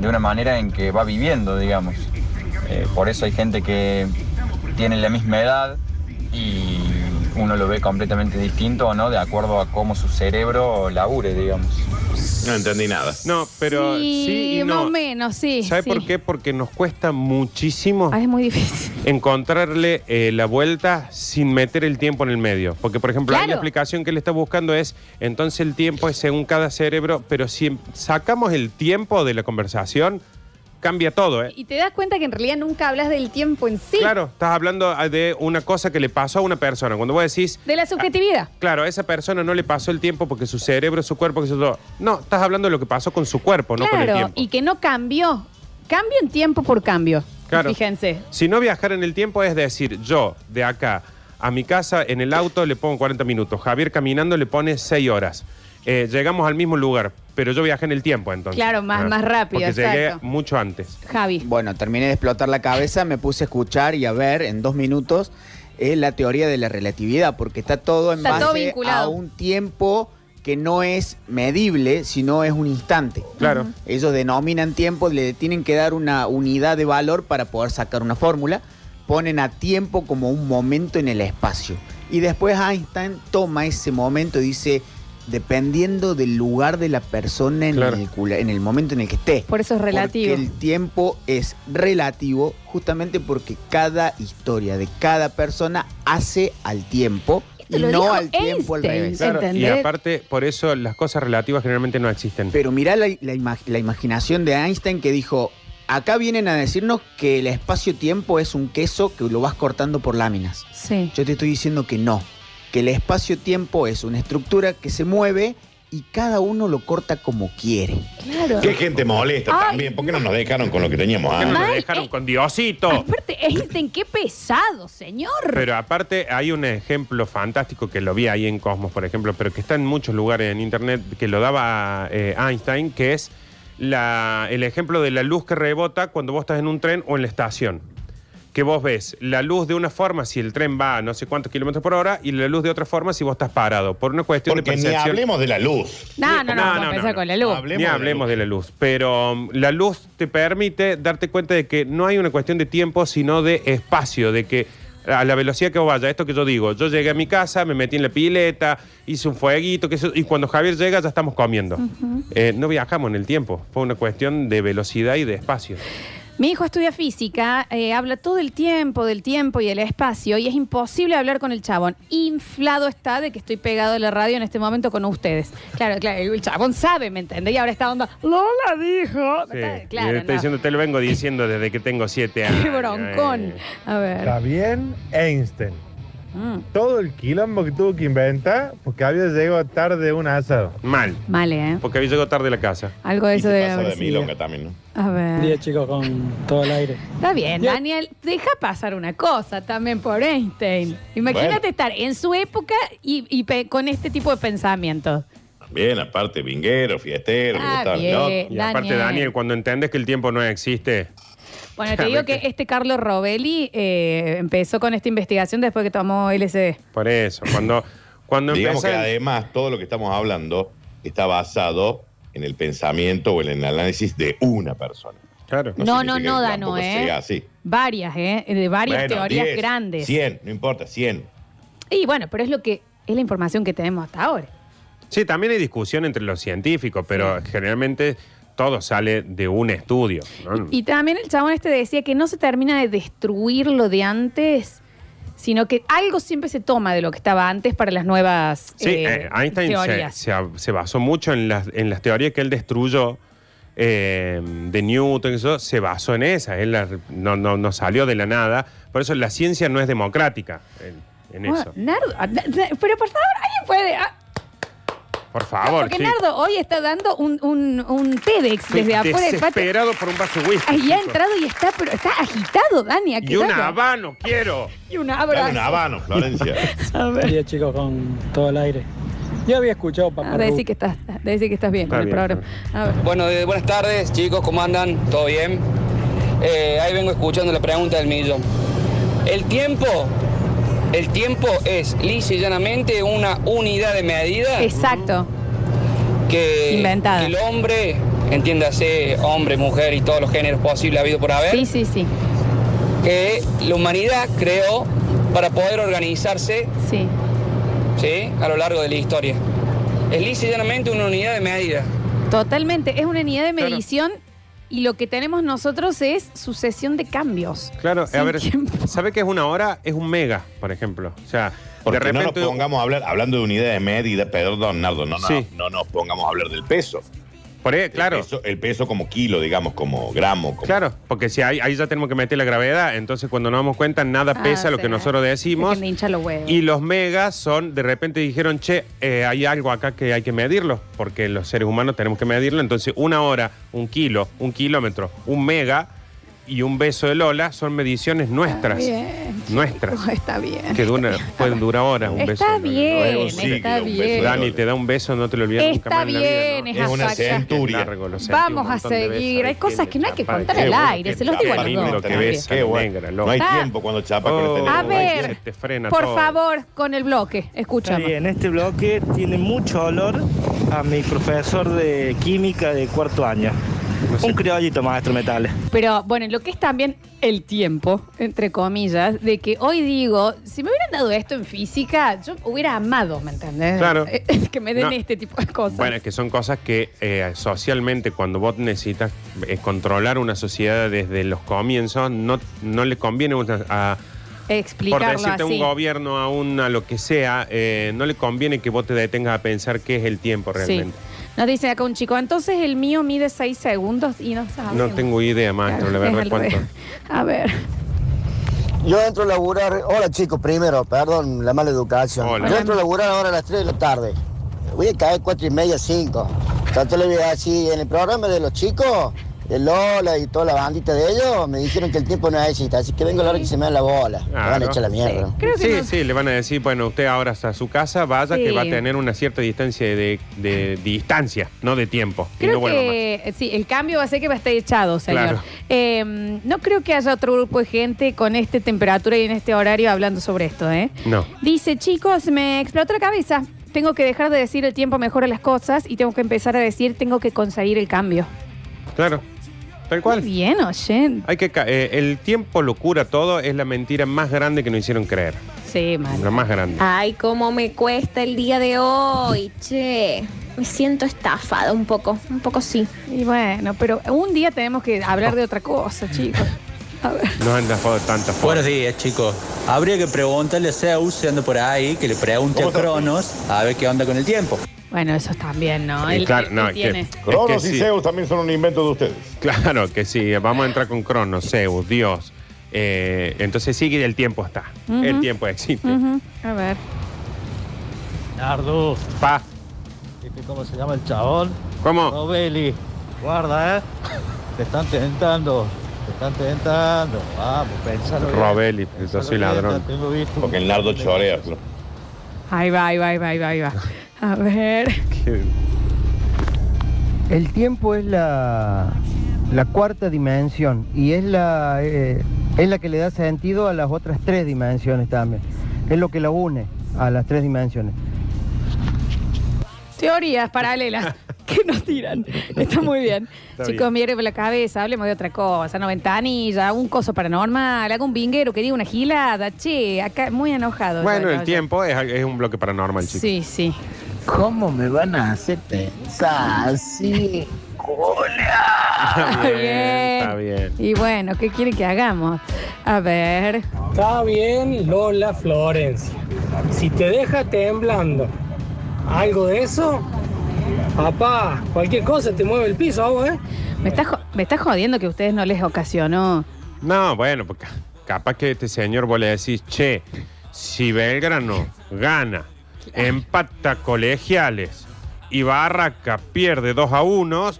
de una manera en que va viviendo, digamos. Eh, por eso hay gente que tiene la misma edad y uno lo ve completamente distinto o no, de acuerdo a cómo su cerebro labure, digamos. No entendí nada. No, pero sí, y más no. o menos, sí. ¿Sabe sí. por qué? Porque nos cuesta muchísimo Ah, es muy difícil. encontrarle eh, la vuelta sin meter el tiempo en el medio. Porque, por ejemplo, ahí la Claro. explicación que él está buscando es, entonces el tiempo es según cada cerebro, pero si sacamos el tiempo de la conversación, cambia todo, ¿eh? Y te das cuenta que en realidad nunca hablas del tiempo en sí. Claro, estás hablando ah, de una cosa que le pasó a una persona. Cuando vos decís, De la subjetividad. claro, a esa persona no le pasó el tiempo porque su cerebro, su cuerpo, que eso todo. No, estás hablando de lo que pasó con su cuerpo, no con el claro, tiempo. y que no cambió. Cambio en tiempo por cambio. Claro. Fíjense. Si no viajar en el tiempo es decir, yo de acá a mi casa en el auto le pongo 40 minutos, Javier caminando le pone 6 horas. Eh, llegamos al mismo lugar, pero yo viajé en el tiempo entonces. Claro, más- más rápido, Porque llegué exacto. mucho antes. Javi. Bueno, terminé de explotar la cabeza, me puse a escuchar y a ver en dos minutos eh, la teoría de la relatividad, porque está todo en Está todo base vinculado. a un tiempo que no es medible, sino es un instante. Claro. Ellos denominan tiempo, le tienen que dar una unidad de valor para poder sacar una fórmula. Ponen a tiempo como un momento en el espacio. Y después Einstein toma ese momento y dice, dependiendo del lugar de la persona en, Claro. el, cula- en el momento en el que esté. Por eso es relativo. Porque el tiempo es relativo justamente porque cada historia de cada persona hace al tiempo y no al tiempo al revés. Claro, y aparte, por eso las cosas relativas generalmente no existen. Pero mirá la, la ima- la imaginación de Einstein que dijo, acá vienen a decirnos que el espacio-tiempo es un queso que lo vas cortando por láminas. Sí. Yo te estoy diciendo que no, que el espacio-tiempo es una estructura que se mueve y cada uno lo corta como quiere. Claro. Qué gente molesta Ay, también. ¿Por qué no nos dejaron con lo que teníamos ¿Por qué no antes? lo Mal, dejaron eh. con Diosito? Aparte, Einstein, qué pesado, señor. Pero aparte hay un ejemplo fantástico que lo vi ahí en Cosmos, por ejemplo, pero que está en muchos lugares en internet, que lo daba eh, Einstein, que es la- el ejemplo de la luz que rebota cuando vos estás en un tren o en la estación. Que vos ves la luz de una forma si el tren va a no sé cuántos kilómetros por hora y la luz de otra forma si vos estás parado. Por una cuestión Porque de ni percepción. hablemos de la luz. no, no, no, No, no, con la luz. Ni de la hablemos luz. de la luz, pero um, la luz te permite darte cuenta de que no hay una cuestión de tiempo, sino de espacio, de que a la velocidad que vos vayas, esto que yo digo, yo llegué a mi casa, me metí en la pileta, hice un fueguito, que eso- y cuando Javier llega ya estamos comiendo. Eh, no viajamos en el tiempo, fue una cuestión de velocidad y de espacio. Mi hijo estudia física, eh, habla todo el tiempo del tiempo y el espacio y es imposible hablar con el chabón. Inflado está de que estoy pegado a la radio en este momento con ustedes. Claro, claro, el chabón sabe, ¿me entendés? Y ahora está onda, Lola dijo. Sí, Está- y claro, le estoy no. diciendo, te lo vengo diciendo desde que tengo siete años. Qué broncón. Eh, A ver. Javier Einstein. Mm, Todo el quilombo que tuvo que inventar porque había llegado tarde un asado. Mal, Vale, ¿eh? porque había llegado tarde a la casa. Algo de Y eso te debe pasa haber de sido. milonga también, ¿no? A ver. chicos, con todo el aire. Está bien, Daniel, deja pasar una cosa también por Einstein. Imagínate Bueno. estar en su época y, y pe- con este tipo de pensamientos. Bien, aparte, vinguero, fiestero, le Ah, gustaba el bien. loco. Y aparte, Daniel. Daniel, cuando entiendes que el tiempo no existe, Bueno, te digo que este Carlos Robelli eh, empezó con esta investigación después que tomó LSD. por eso, cuando, cuando Digamos que además todo lo que estamos hablando está basado en el pensamiento o en el análisis de una persona. Claro. No, no, significa no, que Dano, tampoco ¿eh? sea así. Varias, ¿eh? De varias Bueno, teorías 10, grandes. 100, no importa, 100. Y bueno, pero es lo que es la información que tenemos hasta ahora. Sí, también hay discusión entre los científicos, pero generalmente todo sale de un estudio. ¿no? Y también el chabón este decía que no se termina de destruir lo de antes, sino que algo siempre se toma de lo que estaba antes para las nuevas Sí, eh, eh, Einstein se, teorías. se- se basó mucho en las, en las teorías que él destruyó eh, de Newton, eso se basó en esas. Él no, no, no salió de la nada. Por eso la ciencia no es democrática en, en Ah, eso. Nardo, ah, pero por favor, alguien puede. ah. Por favor, Porque. Nardo hoy está dando un, un, un TEDx Estoy desde afuera del patio. desesperado por un vaso de whisky. Ahí ha entrado y está, pero está agitado, Dani. ¿a Y un dale? habano quiero. Y un Dale abrazo. un habano, Florencia. A Buen ver, día, chicos, con todo el aire. Yo había escuchado a Papá decir que estás, de decir que estás bien Está con el bien, programa. A ver. Bueno, eh, buenas tardes, chicos, ¿cómo andan? ¿Todo bien? Eh, ahí vengo escuchando la pregunta del millón. El tiempo, el tiempo es lisa y llanamente una unidad de medida Exacto. que, Inventada. que el hombre, entiéndase, hombre, mujer y todos los géneros posibles habido por haber, Sí, sí, sí. que la humanidad creó para poder organizarse Sí. ¿sí? a lo largo de la historia. Es lisa y llanamente una unidad de medida. Totalmente. Es una unidad de Claro. Y lo que tenemos nosotros es sucesión de cambios. Claro, Sin a ver, tiempo. ¿sabe qué es una hora? Es un mega, por ejemplo. O sea, Porque de no nos repente. pongamos a hablar, hablando de unidad de medida, perdón, Nardo, no, no, Sí. no nos pongamos a hablar del peso. Por ahí, claro. El peso, el peso como kilo, digamos, como gramo. Como, Claro, porque si ahí, ahí ya tenemos que meter la gravedad, entonces cuando nos damos cuenta nada Ah, pesa lo que nosotros decimos. Los huevos. Y los megas son, de repente dijeron, che, eh, hay algo acá que hay que medirlo, porque los seres humanos tenemos que medirlo. Entonces, una hora, un kilo, un kilómetro, un mega y un beso de Lola son mediciones nuestras. Bien. Nuestras. Está bien. Que dura, pueden durar horas un beso. Está de Lola. bien, está un beso bien. de Dani te da un beso, no te lo olvidas nunca Está más en la vida, bien, ¿no? es Es una centuria. Largo, lo sentí Vamos un a montón de veces. seguir. Hay cosas que no hay que contar qué al bueno aire. que Se los digo a los lindo dos. que también. besa, Qué bueno. negra, no loca. hay Ah. tiempo cuando chapa con Oh, este A ver, se te frena por todo. favor, con el bloque. Escúchame. Bien, este bloque tiene mucho olor a mi profesor de química de cuarto año. Un criollito, maestro Metales. Pero bueno, lo que es también el tiempo, entre comillas, de que hoy digo, si me hubieran dado esto en física, yo hubiera amado, ¿me entendés? Claro. Que me den No. este tipo de cosas. Bueno, es que son cosas que eh, socialmente cuando vos necesitas eh, controlar una sociedad desde los comienzos, no, no le conviene una- a, por Explicarlo decirte a así. un gobierno, a, un, a lo que sea, eh, no le conviene que vos te detengas a pensar qué es el tiempo realmente. Sí. Nos dice acá un chico, entonces el mío mide 6 segundos y no sabe. No tengo idea, maestro, la verdad, cuánto. A ver. Yo entro a laburar, hola chicos, primero, perdón, la mala educación. Hola. Yo entro a laburar ahora a las 3 de la tarde. Voy a caer cuatro y media, 5. Tanto le voy a decir, en el programa de los chicos, de Lola y toda la bandita de ellos, me dijeron que el tiempo no existe, así que vengo a la hora que se me da la bola. Me van a echar la mierda. Creo que sí, no- sí, le van a decir, bueno, usted ahora está a su casa, vaya Sí. que va a tener una cierta distancia de, de distancia, no de tiempo. Y Creo no vuelva más. que eh, sí, el cambio va a ser que va a estar echado, señor. Claro. Eh, no creo que haya otro grupo de gente con esta temperatura y en este horario hablando sobre esto, ¿eh? No. Dice, chicos, me explotó la cabeza. Tengo que dejar de decir el tiempo mejora las cosas y tengo que empezar a decir tengo que conseguir el cambio. Claro. Tal Muy cual. bien, oye. Hay que ca- eh, el tiempo lo cura todo, es la mentira más grande que nos hicieron creer. Sí, mal. La más grande. Ay, cómo me cuesta el día de hoy, che. Me siento estafada un poco, un poco sí. Y bueno, pero un día tenemos que hablar de otra cosa, chicos. A ver. Nos han dejado tantas Buenos días, chicos. Habría que preguntarle a Zeus, si anda por ahí, que le pregunte a Cronos a ver qué onda con el tiempo. Bueno, eso también, ¿no? Claro, no, es que- tiene. es que Cronos y sí. Zeus también son un invento de ustedes. Claro que sí, vamos a entrar con Cronos, Zeus, Dios. Eh, entonces sí que el tiempo está. El tiempo existe. A ver. Nardo, Pa, ¿viste cómo se llama el chabón? ¿cómo? Robeli. Guarda, ¿eh? Te están tentando. Te están tentando. Vamos, pensalo bien. Robeli, yo soy ladrón. Porque el Nardo chorea. ¿no? Ahí va, ahí va, ahí va, ahí va, ahí va. A ver. Qué- El tiempo es la, la cuarta dimensión y es la, eh, es la que le da sentido a las otras tres dimensiones también. Es lo que la une a las tres dimensiones. Teorías paralelas que nos tiran. Está muy bien. Está Chicos, bien. miren por la cabeza, hablemos de otra cosa. No ventanilla, un coso paranormal, un vinguero que diga una gilada. Che, acá muy enojado. Bueno, yo, el yo, tiempo es, es un bloque paranormal, chicos. Sí, sí. ¿Cómo me van a hacer pensar así? Está bien, está bien. Y bueno, ¿qué quiere que hagamos? A ver. Está bien, Lola Florencia. Si te deja temblando algo de eso, papá, cualquier cosa te mueve el piso, vos, ¿eh? Me está, jo- me está jodiendo que a ustedes no les ocasionó. No, bueno, porque capaz que este señor vos le decís, che, si Belgrano gana, empata colegiales y Barraca pierde 2 a 1,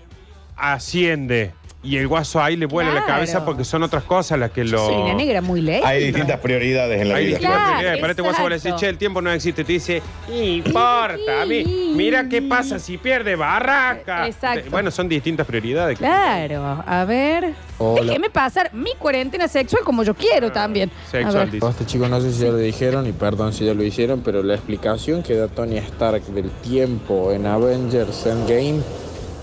asciende. Y el guaso ahí le vuela la Claro. cabeza porque son otras cosas las que lo. soy una negra muy lenta. Hay distintas prioridades en la Hay vida. distintas Claro, prioridades. Para este guaso vos le decís, exacto. che, el tiempo no existe. Te dice, importa a mí. Mira qué pasa si pierde Barraca. Exacto. Bueno, son distintas prioridades. Claro, a ver. Hola. Déjeme pasar mi cuarentena sexual como yo quiero también. A ver. Este chico no sé si ya lo dijeron y perdón si ya lo hicieron, pero la explicación que da Tony Stark del tiempo en Avengers Endgame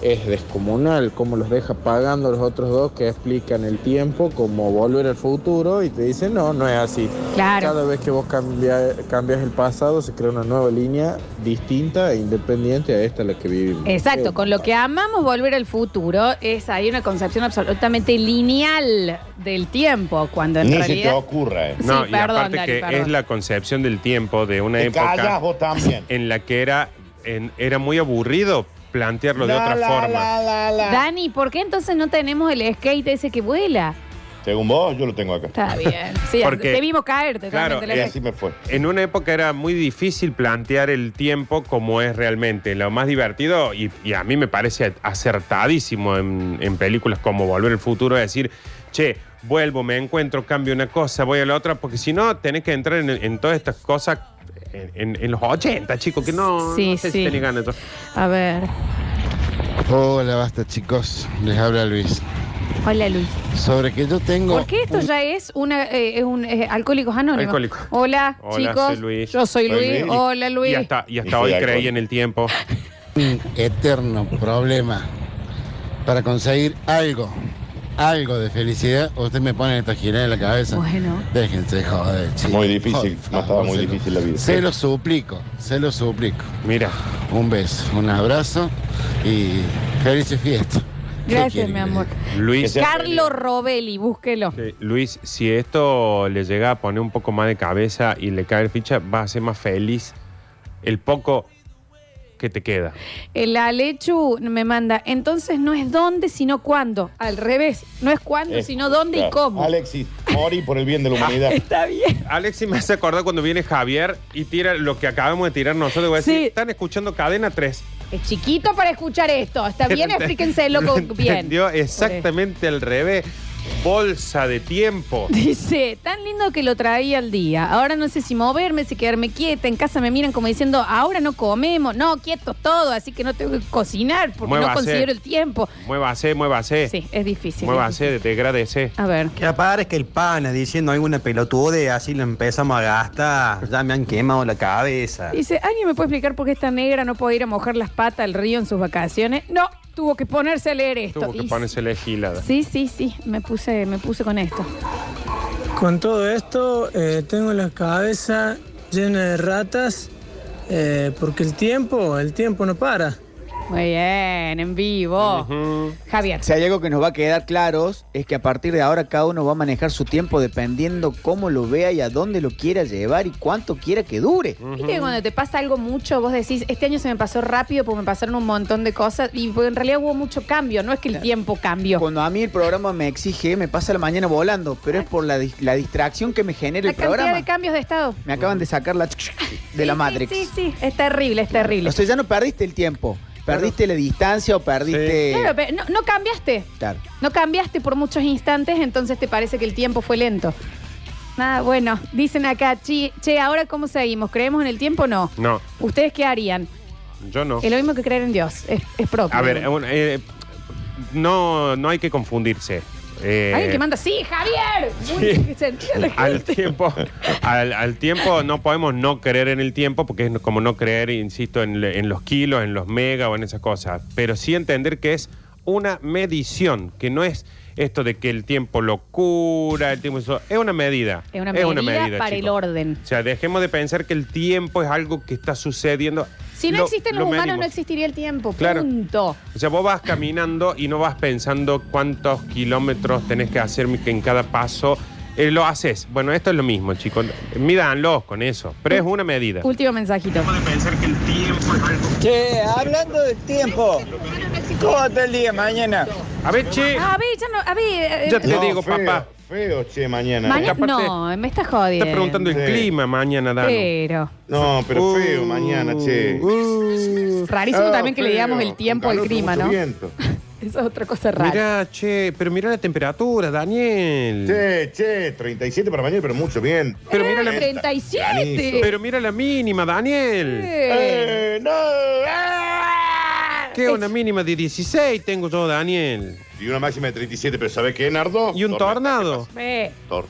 es descomunal, como los deja pagando a los otros dos que explican el tiempo como volver al futuro y te dicen no, no es así. Claro. Cada vez que vos cambia- cambias el pasado se crea una nueva línea distinta e independiente a esta la que vivimos. Exacto, con lo que amamos volver al futuro es hay una concepción absolutamente lineal del tiempo, cuando en Ni se te realidad... ocurra, ¿eh? No, Sí, y perdón, aparte Dani, que perdón. es la concepción del tiempo de una Te época callas vos también. en la que era, en- era muy aburrido plantearlo de La, otra la, forma. la, la, la. Dani, ¿por qué entonces no tenemos el skate ese que vuela? Según vos, yo lo tengo acá. Está bien. Sí, Porque- te vimos caerte Claro, también. Y así me fue. En una época era muy difícil plantear el tiempo como es realmente. Lo más divertido, y, y a mí me parece acertadísimo en, en películas como Volver al Futuro, decir, che, vuelvo, me encuentro, cambio una cosa, voy a la otra, porque si no, tenés que entrar en, en todas estas cosas en, en- en los 80, chicos, que no, Sí, no sé sí. si tenés ganas. de- A ver. Hola, basta chicos. Les habla Luis. Hola, Luis. Sobre que yo tengo. ¿Por qué esto ya es una eh, es un eh, alcohólicos anónimos? Alcohólico. Hola, Hola, chicos. soy Luis. Yo soy Luis. Luis. Hola, Luis. Y hasta, y hasta Y soy hoy creí en el tiempo. un eterno problema para conseguir algo, algo de felicidad. Usted me pone esta gira en la cabeza. Bueno. Déjense joder, chicos. Muy difícil, no estaba muy se lo- difícil la vida. Se lo suplico, se lo suplico. Mira. Un beso, un abrazo y felices fiestas. ¿Qué Gracias, mi amor. Luis, Carlos Robelli, búsquelo. Sí, Luis, si esto le llega a poner un poco más de cabeza y le cae el ficha, va a ser más feliz el poco que te queda. El Alechu me manda, entonces no es dónde, sino cuándo. Al revés, no es cuándo, Eh, sino dónde y claro. cómo. Alexis, morí por el bien de la humanidad. Está bien. Alexis me hace acordar cuando viene Javier y tira lo que acabamos de tirar nosotros. Voy a decir, Sí. están escuchando cadena 3. Es chiquito para escuchar esto. Está bien, explíquenselo con- bien. Entendió exactamente al revés. Bolsa de tiempo. Dice, tan lindo que lo traía al día. Ahora no sé si moverme, si quedarme quieta. En casa me miran como diciendo, ahora no comemos. No, quietos todo, así que no tengo que cocinar porque no considero el tiempo. Muévase, muévase. Sí, es difícil. Muévase, degradece. A ver. Que aparezca el pana diciendo alguna pelotude, así lo empezamos a gastar. Ya me han quemado la cabeza. Dice, ¿alguien me puede explicar por qué esta negra no puede ir a mojar las patas al río en sus vacaciones? No, tuvo que ponerse a leer esto. Tuvo que Y- ponerse la gilada. Sí, sí, sí, me puse, me puse con esto. Con todo esto, eh, tengo la cabeza llena de ratas eh, porque el tiempo, el tiempo no para. Muy bien, en vivo. Javier. Si hay algo que nos va a quedar claros es que a partir de ahora cada uno va a manejar su tiempo dependiendo cómo lo vea y a dónde lo quiera llevar y cuánto quiera que dure. Viste que cuando te pasa algo mucho, vos decís, este año se me pasó rápido porque me pasaron un montón de cosas y porque en realidad hubo mucho cambio, no es que el tiempo cambió. Cuando a mí el programa me exige, me pasa la mañana volando, pero es por la, dis- la distracción que me genera La el cantidad programa. de cambios de estado. Me acaban de sacar la de la Matrix. Sí, sí, es terrible, es terrible. O sea, ya no perdiste el tiempo, perdiste la distancia o perdiste... Claro, pero no, no cambiaste. Claro. No cambiaste por muchos instantes, entonces te parece que el tiempo fue lento. Nada, bueno, dicen acá, che, che, ahora cómo seguimos, ¿creemos en el tiempo o no? No, ¿Ustedes qué harían? yo no. Es lo mismo que creer en Dios, es, es propio. A ver, un- eh, no, no hay que confundirse. Eh, Alguien que manda, sí, Javier. Se la al gente. tiempo, al, al tiempo no podemos no creer en el tiempo porque es como no creer, insisto, en, le- en los kilos, en los megas o en esas cosas. Pero sí entender que es una medición, que no es esto de que el tiempo lo cura, el tiempo eso, es una medida. Es una medida, para el orden. O sea, dejemos de pensar que el tiempo es algo que está sucediendo. Si no Lo- existen lo los humanos, medimos. no existiría el tiempo. Claro. Punto. O sea, vos vas caminando y no vas pensando cuántos kilómetros tenés que hacer en cada paso. Eh, lo haces. Bueno, esto es lo mismo, chicos. Mídanlos con eso. Pero es una medida. Último mensajito. pensar que el tiempo es algo. Che, hablando del tiempo, ¿cómo está el día mañana? A ver, che. A ver, ya no, a ver. eh, Ya te eh, digo, papá. feo, che, mañana. Mañana aparte- no, me estás jodiendo. Está preguntando el Sí. clima mañana, Dano. Pero. No, pero feo Uh, mañana, che. Rarísimo Ah, también que le feo, digamos el con tiempo al clima, ¿no? Eso es otra cosa rara. Mira, che, pero mira la temperatura, Daniel. Che, che, 37 para mañana, pero mucho bien. Pero mira la 37. Pero mira la mínima, Daniel. Eh, no. ¿Qué? Una mínima de 16 tengo yo, Daniel. Y una máxima de 37, pero ¿sabes qué, Nardo? ¿Y un tornado? Ve. Tor-